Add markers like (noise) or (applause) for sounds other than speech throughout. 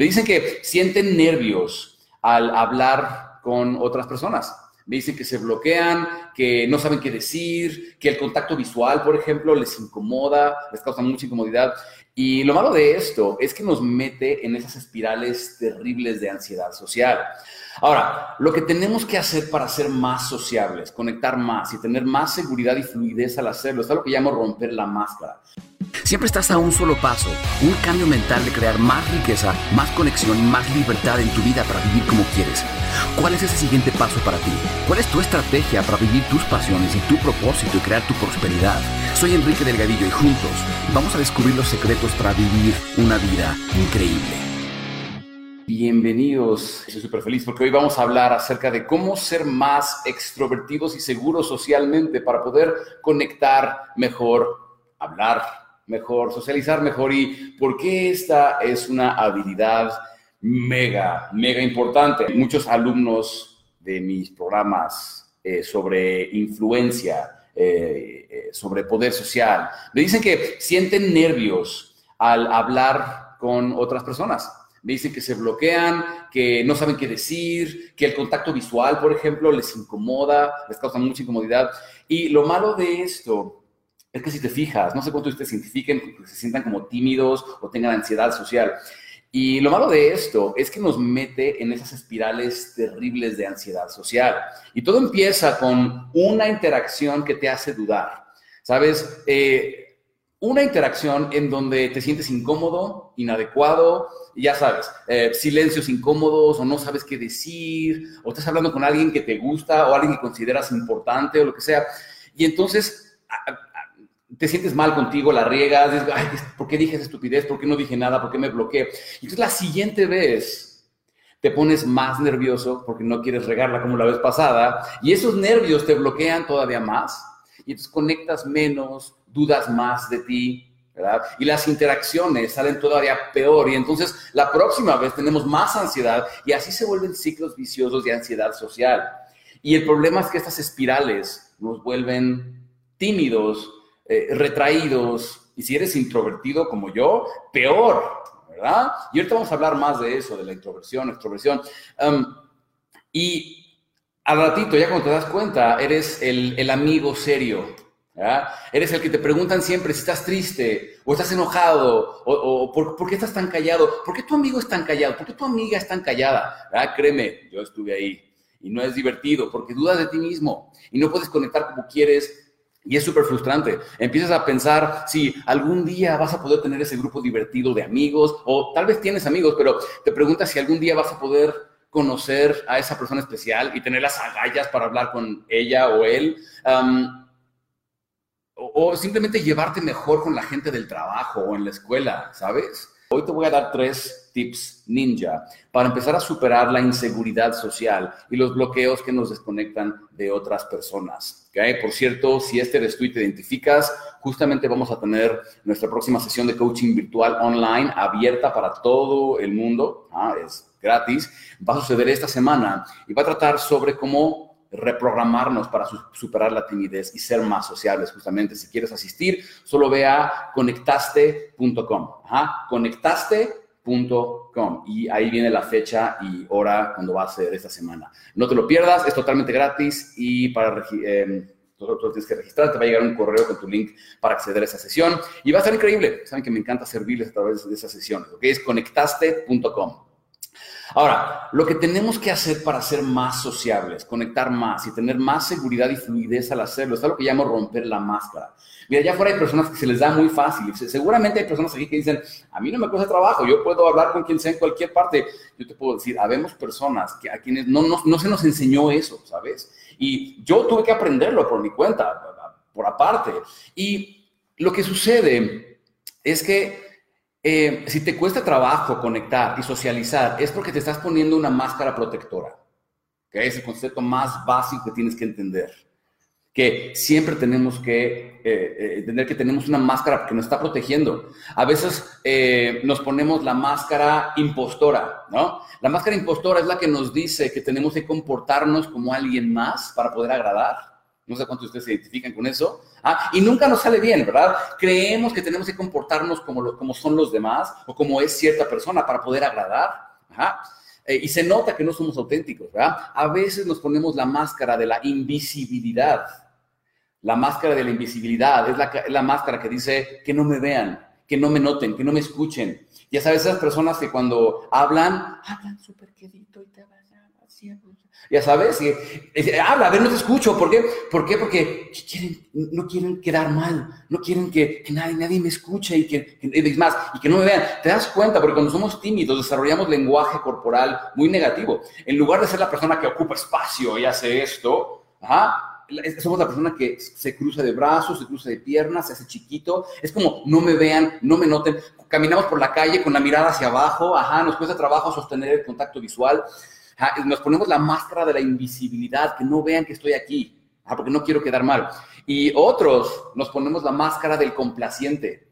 Me dicen que sienten nervios al hablar con otras personas. Me dicen que se bloquean, que no saben qué decir, que el contacto visual, por ejemplo, les incomoda, les causa mucha incomodidad. Y lo malo de esto es que nos mete en esas espirales terribles de ansiedad social. Ahora, lo que tenemos que hacer para ser más sociables, conectar más y tener más seguridad y fluidez al hacerlo, es algo que llamo romper la máscara. Siempre estás a un solo paso, un cambio mental de crear más riqueza, más conexión y más libertad en tu vida para vivir como quieres. ¿Cuál es ese siguiente paso para ti? ¿Cuál es tu estrategia para vivir tus pasiones y tu propósito y crear tu prosperidad? Soy Enrique Delgadillo y juntos vamos a descubrir los secretos para vivir una vida increíble. Bienvenidos, estoy súper feliz porque hoy vamos a hablar acerca de cómo ser más extrovertidos y seguros socialmente para poder conectar mejor, hablar mejor, socializar mejor y por qué esta es una habilidad mega, mega importante. Muchos alumnos de mis programas eh, sobre influencia, eh, eh, sobre poder social, me dicen que sienten nervios al hablar con otras personas. Me dicen que se bloquean, que no saben qué decir, que el contacto visual, por ejemplo, les incomoda, les causa mucha incomodidad. Y lo malo de esto es que si te fijas, no sé cuánto ustedes se identifiquen, se sientan como tímidos o tengan ansiedad social. Y lo malo de esto es que nos mete en esas espirales terribles de ansiedad social. Y todo empieza con una interacción que te hace dudar. ¿Sabes? Eh, una interacción en donde te sientes incómodo, inadecuado, ya sabes, eh, silencios incómodos o no sabes qué decir, o estás hablando con alguien que te gusta o alguien que consideras importante o lo que sea. Y entonces te sientes mal contigo, la riegas, dices, Ay, ¿por qué dije estupidez? ¿Por qué no dije nada? ¿Por qué me bloqueé? Y entonces la siguiente vez te pones más nervioso porque no quieres regarla como la vez pasada y esos nervios te bloquean todavía más y entonces conectas menos, dudas más de ti, ¿verdad? Y las interacciones salen todavía peor y entonces la próxima vez tenemos más ansiedad y así se vuelven ciclos viciosos de ansiedad social. Y el problema es que estas espirales nos vuelven tímidos, eh, retraídos, y si eres introvertido como yo, peor, ¿verdad? Y ahorita vamos a hablar más de eso, de la introversión, extroversión. Y al ratito, ya cuando te das cuenta, eres el, amigo serio, ¿verdad? Eres el que te preguntan siempre si estás triste o estás enojado o, por, qué estás tan callado, por qué tu amigo es tan callado, por qué tu amiga es tan callada. ¿verdad? Créeme, yo estuve ahí y no es divertido porque dudas de ti mismo y no puedes conectar como quieres y es súper frustrante. Empiezas a pensar si algún día vas a poder tener ese grupo divertido de amigos, o tal vez tienes amigos, pero te preguntas si algún día vas a poder conocer a esa persona especial y tener las agallas para hablar con ella o él. O, simplemente llevarte mejor con la gente del trabajo o en la escuela, ¿sabes? Hoy te voy a dar tres tips ninja para empezar a superar la inseguridad social y los bloqueos que nos desconectan de otras personas. ¿okay? Por cierto, si este eres tú y te identificas, justamente vamos a tener nuestra próxima sesión de coaching virtual online abierta para todo el mundo. ¿ah? Es gratis. Va a suceder esta semana y va a tratar sobre cómo reprogramarnos para superar la timidez y ser más sociables, justamente. Si quieres asistir, solo ve a conectaste.com. Conectaste.com. Y ahí viene la fecha y hora cuando va a ser esta semana. No te lo pierdas, es totalmente gratis y para... Eh, tienes que registrar, te va a llegar un correo con tu link para acceder a esa sesión y va a ser increíble. Saben que me encanta servirles a través de esas sesiones, ¿ok? Es conectaste.com. Ahora, lo que tenemos que hacer para ser más sociables, conectar más y tener más seguridad y fluidez al hacerlo, es algo que llamo romper la máscara. Mira, allá afuera hay personas que se les da muy fácil. Seguramente hay personas aquí que dicen, a mí no me cuesta trabajo, yo puedo hablar con quien sea en cualquier parte. Yo te puedo decir, habemos personas que, a quienes no, no, no se nos enseñó eso, ¿sabes? Y yo tuve que aprenderlo por mi cuenta, por aparte. Y lo que sucede es que eh, si te cuesta trabajo conectar y socializar, es porque te estás poniendo una máscara protectora, que es el concepto más básico que tienes que entender. Que siempre tenemos que eh, eh, entender que tenemos una máscara que nos está protegiendo. A veces nos ponemos la máscara impostora, ¿no? La máscara impostora es la que nos dice que tenemos que comportarnos como alguien más para poder agradar. No sé cuántos de ustedes se identifican con eso. Ah, y nunca nos sale bien, ¿verdad? Creemos que tenemos que comportarnos como, como son los demás o como es cierta persona para poder agradar. Ajá. Eh, y se nota que no somos auténticos, ¿verdad? A veces nos ponemos la máscara de la invisibilidad. La máscara de la invisibilidad es la, la máscara que dice que no me vean, que no me noten, que no me escuchen. Ya sabes, esas personas que cuando hablan, hablan súper quedito y te así, ya sabes, y, habla, a ver, no te escucho. ¿Por qué? ¿Por qué? Porque quieren, no quieren quedar mal, no quieren que, nadie, nadie me escuche y que, que, más, y que no me vean. Te das cuenta, porque cuando somos tímidos desarrollamos lenguaje corporal muy negativo. En lugar de ser la persona que ocupa espacio y hace esto, somos la persona que se cruza de brazos, se cruza de piernas, se hace chiquito. Es como no me vean, no me noten. Caminamos por la calle con la mirada hacia abajo, ajá, nos cuesta trabajo sostener el contacto visual nos ponemos la máscara de la invisibilidad, que no vean que estoy aquí, porque no quiero quedar mal. Y otros nos ponemos la máscara del complaciente.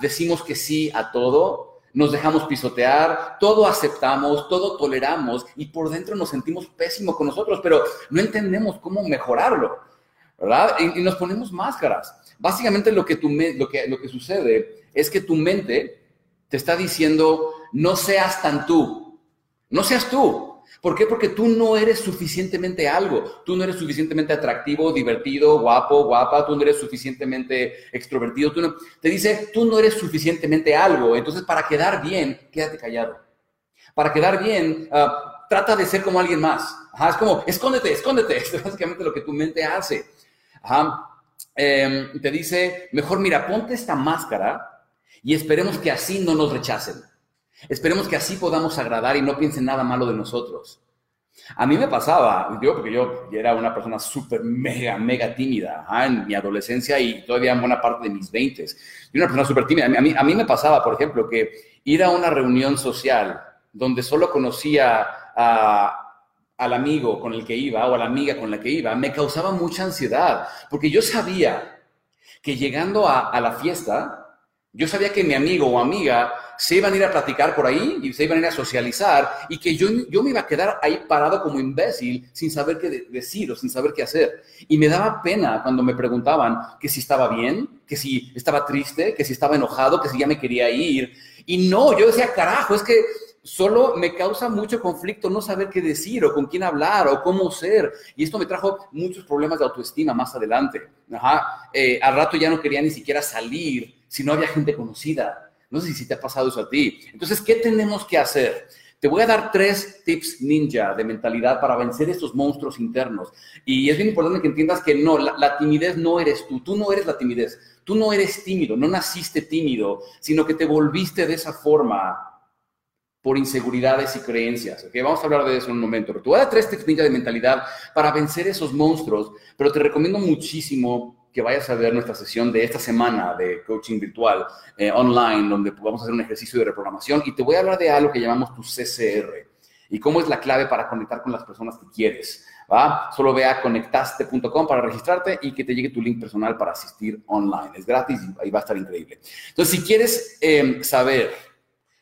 Decimos que sí a todo, nos dejamos pisotear, todo aceptamos, todo toleramos y por dentro nos sentimos pésimo con nosotros, pero no entendemos cómo mejorarlo, ¿verdad? Y, nos ponemos máscaras. Básicamente lo que, tu lo, que, lo que sucede es que tu mente te está diciendo, no seas tan tú, no seas tú, ¿Por qué? Porque tú no eres suficientemente algo. Tú no eres suficientemente atractivo, divertido, guapo, guapa. Tú no eres suficientemente extrovertido. Tú te dice, tú no eres suficientemente algo. Entonces, para quedar bien, quédate callado. Para quedar bien, ah, trata de ser como alguien más. es como, escóndete, escóndete. (laughs) Es básicamente lo que tu mente hace. Em, te dice, mejor mira, ponte esta máscara y esperemos que así no nos rechacen. Esperemos que así podamos agradar y no piensen nada malo de nosotros. A mí me pasaba, yo, porque yo era una persona súper, mega, mega tímida en mi adolescencia y todavía en buena parte de mis veintes. Yo era una persona súper tímida. A mí, a mí me pasaba, por ejemplo, que ir a una reunión social donde solo conocía al amigo con el que iba o a la amiga con la que iba, me causaba mucha ansiedad, porque yo sabía que llegando a, a la fiesta, yo sabía que mi amigo o amiga se iban a ir a platicar por ahí y se iban a ir a socializar y que yo, yo me iba a quedar ahí parado como imbécil sin saber qué decir o sin saber qué hacer. Y me daba pena cuando me preguntaban que si estaba bien, que si estaba triste, que si estaba enojado, que si ya me quería ir. Y no, yo decía, carajo, es que solo me causa mucho conflicto no saber qué decir o con quién hablar o cómo ser. Y esto me trajo muchos problemas de autoestima más adelante. Ajá. Eh, al rato ya no quería ni siquiera salir si no había gente conocida. No sé si te ha pasado eso a ti. Entonces, ¿qué tenemos que hacer? Te voy a dar tres tips ninja de mentalidad para vencer estos monstruos internos. Y es bien importante que entiendas que no, la, timidez no eres tú, tú no eres la timidez, tú no eres tímido, no naciste tímido, sino que te volviste de esa forma por inseguridades y creencias. ¿okay? Vamos a hablar de eso en un momento. Pero te voy a dar tres tips ninja de mentalidad para vencer esos monstruos, pero te recomiendo muchísimo que vayas a ver nuestra sesión de esta semana de coaching virtual eh, online, donde vamos a hacer un ejercicio de reprogramación y te voy a hablar de algo que llamamos tu CCR y cómo es la clave para conectar con las personas que quieres. ¿va? Solo ve a conectaste.com para registrarte y que te llegue tu link personal para asistir online. Es gratis y va a estar increíble. Entonces, si quieres eh, saber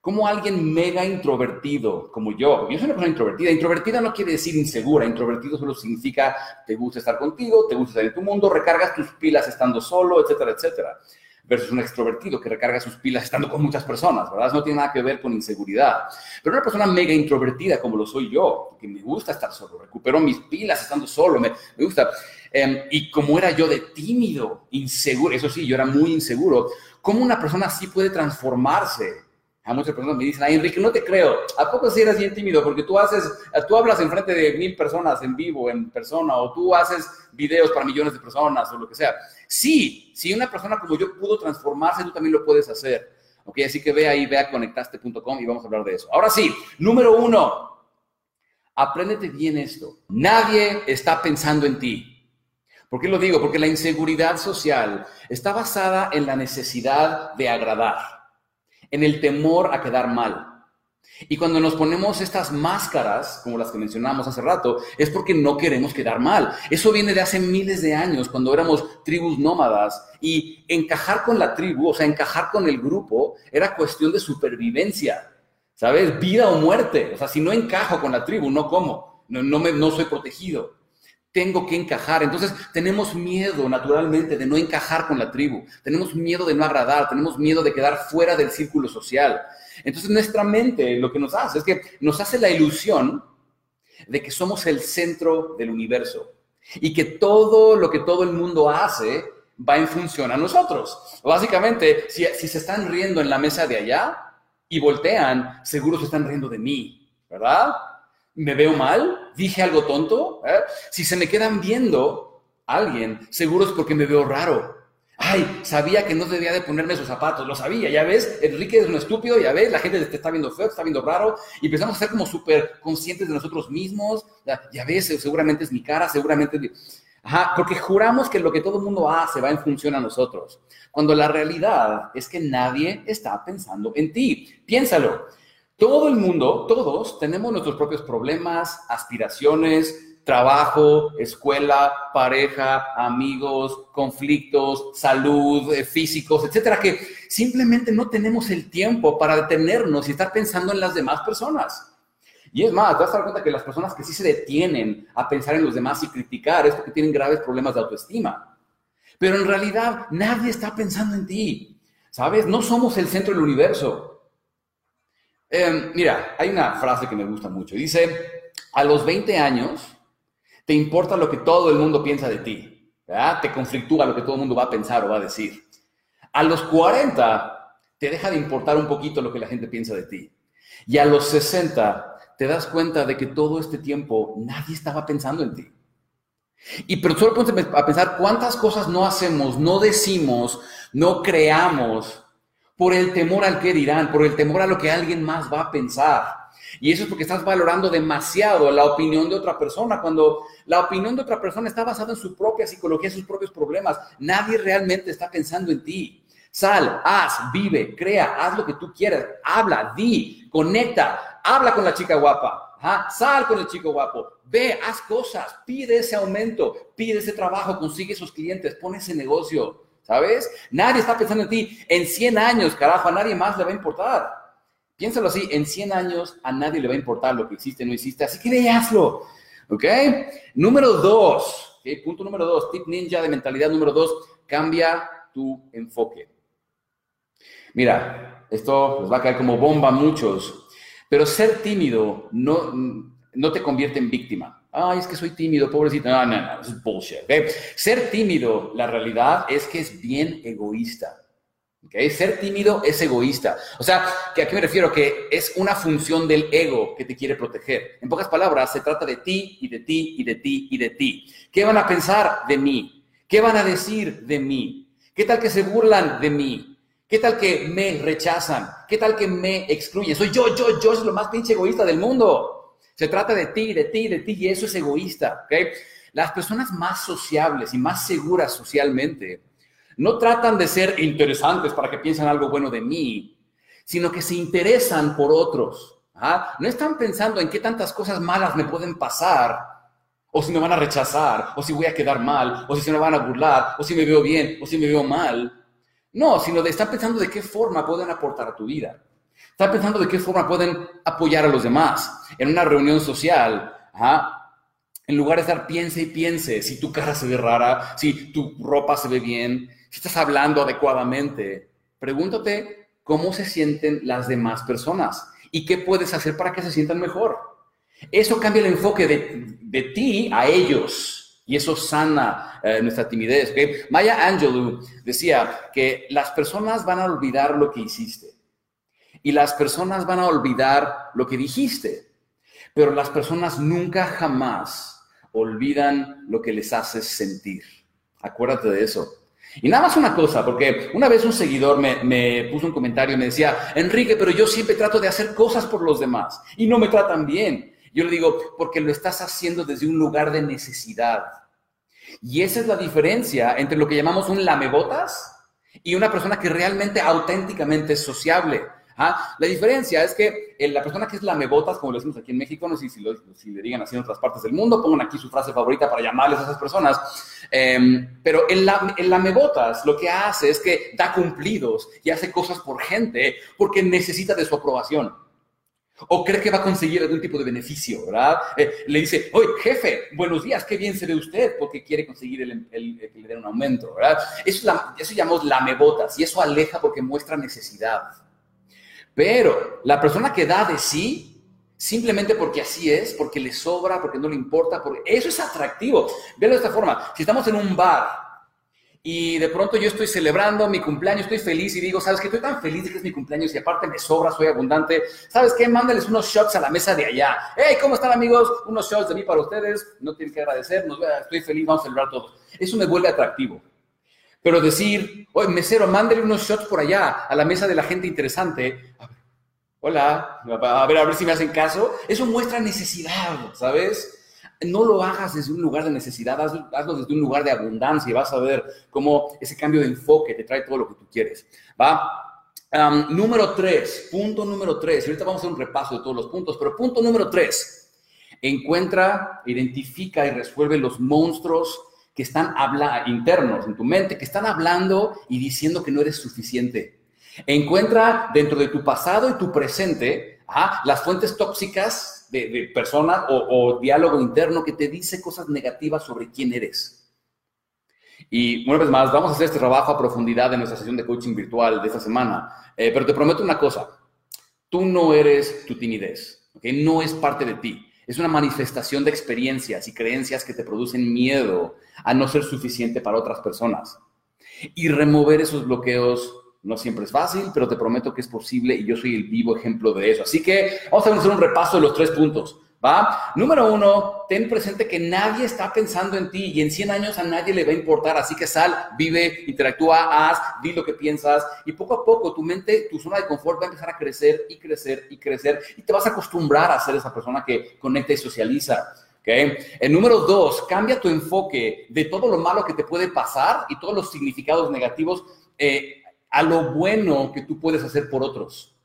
como alguien mega introvertido como yo, yo soy una persona introvertida, introvertida no quiere decir insegura, introvertido solo significa te gusta estar contigo, te gusta estar en tu mundo, recargas tus pilas estando solo, etcétera, etcétera. Versus un extrovertido que recarga sus pilas estando con muchas personas, ¿verdad? No tiene nada que ver con inseguridad. Pero una persona mega introvertida como lo soy yo, que me gusta estar solo, recupero mis pilas estando solo, me, me gusta. Em, y como era yo de tímido, inseguro, eso sí, yo era muy inseguro, ¿cómo una persona así puede transformarse a muchas personas me dicen, ay, Enrique, no te creo. ¿A poco si eres bien tímido? Porque tú haces, tú hablas en frente de mil personas en vivo, en persona, o tú haces videos para millones de personas, o lo que sea. Sí, si una persona como yo pudo transformarse, tú también lo puedes hacer. Ok, así que ve ahí, ve a conectaste.com y vamos a hablar de eso. Ahora sí, número uno, apréndete bien esto. Nadie está pensando en ti. ¿Por qué lo digo? Porque la inseguridad social está basada en la necesidad de agradar en el temor a quedar mal. Y cuando nos ponemos estas máscaras, como las que mencionamos hace rato, es porque no queremos quedar mal. Eso viene de hace miles de años, cuando éramos tribus nómadas. Y encajar con la tribu, o sea, encajar con el grupo, era cuestión de supervivencia. ¿Sabes? Vida o muerte. O sea, si no encajo con la tribu, no como. No, me, no soy protegido. Tengo que encajar. Entonces tenemos miedo naturalmente de no encajar con la tribu, tenemos miedo de no agradar, tenemos miedo de quedar fuera del círculo social. Entonces nuestra mente lo que nos hace es que nos hace la ilusión de que somos el centro del universo y que todo lo que todo el mundo hace va en función a nosotros. Básicamente, si, se están riendo en la mesa de allá y voltean, seguro se están riendo de mí, ¿verdad? ¿Me veo mal? ¿Dije algo tonto? ¿Eh? Si se me quedan viendo alguien, seguro es porque me veo raro. Ay, sabía que no debía de ponerme esos zapatos, lo sabía, ya ves, Enrique es un estúpido, ya ves, la gente te está viendo feo, te está viendo raro, y empezamos a ser como súper conscientes de nosotros mismos, ya, ves, seguramente es mi cara, seguramente... Ajá, porque juramos que lo que todo el mundo hace va en función a nosotros, cuando la realidad es que nadie está pensando en ti. Piénsalo, todo el mundo, todos tenemos nuestros propios problemas, aspiraciones, trabajo, escuela, pareja, amigos, conflictos, salud, eh, físicos, etcétera, que simplemente no tenemos el tiempo para detenernos y estar pensando en las demás personas. Y es más, te vas a dar cuenta que las personas que sí se detienen a pensar en los demás y criticar es porque tienen graves problemas de autoestima. Pero en realidad nadie está pensando en ti. ¿Sabes? No somos el centro del universo. Em, mira, hay una frase que me gusta mucho. Dice, a los 20 años, te importa lo que todo el mundo piensa de ti, Te conflictúa lo que todo el mundo va a pensar o va a decir. A los 40 te deja de importar un poquito lo que la gente piensa de ti. Y a los 60 te das cuenta de que todo este tiempo nadie estaba pensando en ti. Y pero solo ponte a pensar cuántas cosas no hacemos, no decimos, no creamos por el temor al que dirán, por el temor a lo que alguien más va a pensar. Y eso es porque estás valorando demasiado la opinión de otra persona, cuando la opinión de otra persona está basada en su propia psicología, sus propios problemas. Nadie realmente está pensando en ti. Sal, haz, vive, crea, haz lo que tú quieras, habla, di, conecta, habla con la chica guapa, sal con el chico guapo, ve, haz cosas, pide ese aumento, pide ese trabajo, consigue esos clientes, pon ese negocio, ¿sabes? Nadie está pensando en ti. En 100 años, carajo, a nadie más le va a importar. Piénsalo así, en 100 años a nadie le va a importar lo que existe o no existe, así que ve, hazlo. ¿Ok? Número dos, punto número dos, tip ninja de mentalidad número dos, cambia tu enfoque. Mira, esto les va a caer como bomba a muchos, pero ser tímido no, no te convierte en víctima. Ay, es que soy tímido, pobrecito. No, no, no, es bullshit. Ser tímido, la realidad es que es bien egoísta. ¿Okay? Ser tímido es egoísta. O sea, ¿que ¿a qué me refiero? Que es una función del ego que te quiere proteger. En pocas palabras, se trata de ti y de ti y de ti y de ti. ¿Qué van a pensar de mí? ¿Qué van a decir de mí? ¿Qué tal que se burlan de mí? ¿Qué tal que me rechazan? ¿Qué tal que me excluyen? Soy yo, yo, yo, soy lo más pinche egoísta del mundo. Se trata de ti, de ti, de ti y eso es egoísta. Las personas más sociables y más seguras socialmente no tratan de ser interesantes para que piensen algo bueno de mí, sino que se interesan por otros. ¿ah? No están pensando en qué tantas cosas malas me pueden pasar, o si me van a rechazar, o si voy a quedar mal, o si se me van a burlar, o si me veo bien, o si me veo mal. No, sino de, están pensando de qué forma pueden aportar a tu vida. Están pensando de qué forma pueden apoyar a los demás. En una reunión social, en lugar de estar piense y piense si tu cara se ve rara, si tu ropa se ve bien, si estás hablando adecuadamente, pregúntate cómo se sienten las demás personas y qué puedes hacer para que se sientan mejor. Eso cambia el enfoque de, ti a ellos y eso sana eh, nuestra timidez. Maya Angelou decía que las personas van a olvidar lo que hiciste y las personas van a olvidar lo que dijiste, pero las personas nunca jamás olvidan lo que les haces sentir. Acuérdate de eso. Y nada más una cosa, porque una vez un seguidor me, puso un comentario y me decía, Enrique, pero yo siempre trato de hacer cosas por los demás y no me tratan bien. Yo le digo, porque lo estás haciendo desde un lugar de necesidad. Y esa es la diferencia entre lo que llamamos un lamebotas y una persona que realmente auténticamente es sociable. La diferencia es que eh, la persona que es lamebotas, como lo decimos aquí en México, no sé si, si, le digan así en otras partes del mundo, pongan aquí su frase favorita para llamarles a esas personas, em, pero el, el lamebotas lo que hace es que da cumplidos y hace cosas por gente porque necesita de su aprobación. O cree que va a conseguir algún tipo de beneficio, ¿verdad? Eh, le dice, oye, jefe, buenos días, qué bien se ve usted, porque quiere conseguir el, le den un aumento, ¿verdad? Eso, eso llamamos lamebotas y eso aleja porque muestra necesidad. Pero la persona que da de sí, simplemente porque así es, porque le sobra, porque no le importa, porque eso es atractivo. Véalo de esta forma, si estamos en un bar y de pronto yo estoy celebrando mi cumpleaños, estoy feliz y digo, ¿sabes qué? Estoy tan feliz de que es mi cumpleaños y aparte me sobra, soy abundante. ¿Sabes qué? Mándales unos shots a la mesa de allá. Hey, ¿cómo están amigos? Unos shots de mí para ustedes. No tienen que agradecer, estoy feliz, vamos a celebrar todos. Eso me vuelve atractivo. Pero decir, oye, mesero, mándale unos shots por allá a la mesa de la gente interesante. Hola, a ver, a ver si me hacen caso. Eso muestra necesidad, ¿sabes? no lo hagas desde un lugar de necesidad, hazlo, desde un lugar de abundancia y vas a ver cómo ese cambio de enfoque te trae todo lo que tú quieres. ¿Va? número tres, punto número tres. Ahorita vamos a hacer un repaso de todos los puntos, pero punto número tres. Encuentra, identifica y resuelve los monstruos que están habla internos en tu mente, que están hablando y diciendo que no eres suficiente. Encuentra dentro de tu pasado y tu presente las fuentes tóxicas de, persona o, diálogo interno que te dice cosas negativas sobre quién eres. Y una vez más, vamos a hacer este trabajo a profundidad en nuestra sesión de coaching virtual de esta semana. Eh, pero te prometo una cosa, tú no eres tu timidez, ¿okay? no es parte de ti. Es una manifestación de experiencias y creencias que te producen miedo a no ser suficiente para otras personas. Y remover esos bloqueos no siempre es fácil, pero te prometo que es posible y yo soy el vivo ejemplo de eso. Así que vamos a hacer un repaso de los tres puntos. ¿Va? Número uno, ten presente que nadie está pensando en ti y en 100 años a nadie le va a importar. Así que sal, vive, interactúa, haz, di lo que piensas y poco a poco tu mente, tu zona de confort va a empezar a crecer y crecer y crecer y te vas a acostumbrar a ser esa persona que conecta y socializa. ¿Okay? El número dos, cambia tu enfoque de todo lo malo que te puede pasar y todos los significados negativos eh, a lo bueno que tú puedes hacer por otros.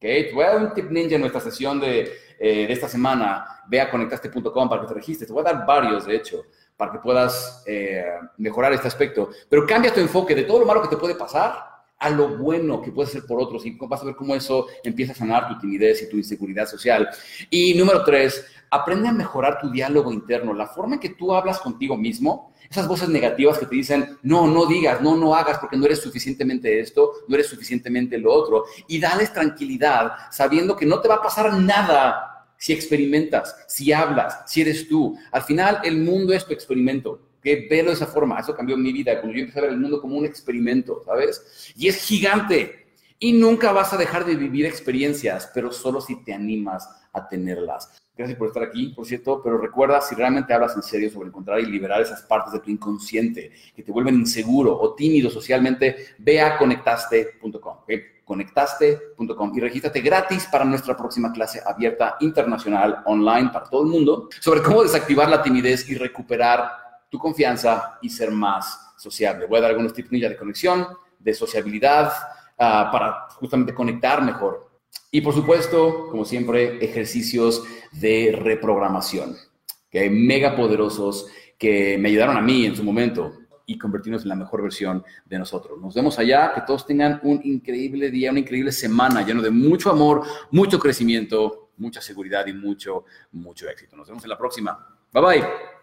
¿Okay? Voy a dar un tip ninja en nuestra sesión de, eh, de esta semana. Ve a conectaste.com para que te registres. Te voy a dar varios, de hecho, para que puedas eh, mejorar este aspecto. Pero cambia tu enfoque de todo lo malo que te puede pasar a lo bueno que puedes hacer por otros y vas a ver cómo eso empieza a sanar tu timidez y tu inseguridad social. Y número tres, aprende a mejorar tu diálogo interno, la forma en que tú hablas contigo mismo, esas voces negativas que te dicen, no, no digas, no, no hagas porque no eres suficientemente esto, no eres suficientemente lo otro, y dales tranquilidad sabiendo que no te va a pasar nada si experimentas, si hablas, si eres tú. Al final, el mundo es tu experimento. Que velo esa forma, eso cambió mi vida, cuando yo empecé a ver el mundo como un experimento, ¿sabes? Y es gigante. Y nunca vas a dejar de vivir experiencias, pero solo si te animas a tenerlas. Gracias por estar aquí, por cierto, pero recuerda, si realmente hablas en serio sobre encontrar y liberar esas partes de tu inconsciente que te vuelven inseguro o tímido socialmente, ve a conectaste.com, conectaste.com y regístrate gratis para nuestra próxima clase abierta internacional online para todo el mundo sobre cómo desactivar la timidez y recuperar tu confianza y ser más sociable. Voy a dar algunos tips de conexión, de sociabilidad, ah, para justamente conectar mejor y por supuesto, como siempre, ejercicios de reprogramación, que hay mega poderosos que me ayudaron a mí en su momento y convertirnos en la mejor versión de nosotros. Nos vemos allá, que todos tengan un increíble día, una increíble semana lleno de mucho amor, mucho crecimiento, mucha seguridad y mucho, mucho éxito. Nos vemos en la próxima. Bye bye.